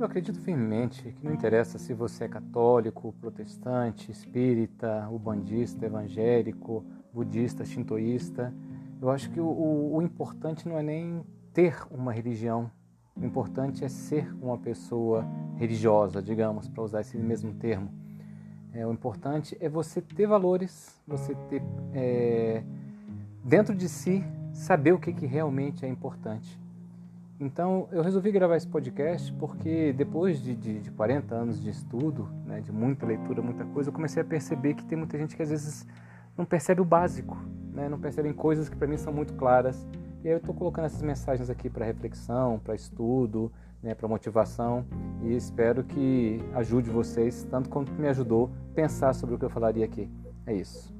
Eu acredito firmemente que não interessa se você é católico, protestante, espírita, ubandista, evangélico, budista, shintoísta. Eu acho que o, o, importante não é nem ter uma religião, o importante é ser uma pessoa religiosa, digamos, para usar esse mesmo termo. É, o importante é você ter valores, você ter é, dentro de si saber o que, que realmente é importante. Então eu resolvi gravar esse podcast porque depois de, de, de 40 anos de estudo, né, de muita leitura, muita coisa, eu comecei a perceber que tem muita gente que às vezes não percebe o básico, né, não percebem coisas que para mim são muito claras. E aí eu estou colocando essas mensagens aqui para reflexão, para estudo, né, para motivação e espero que ajude vocês, tanto quanto me ajudou, a pensar sobre o que eu falaria aqui. É isso.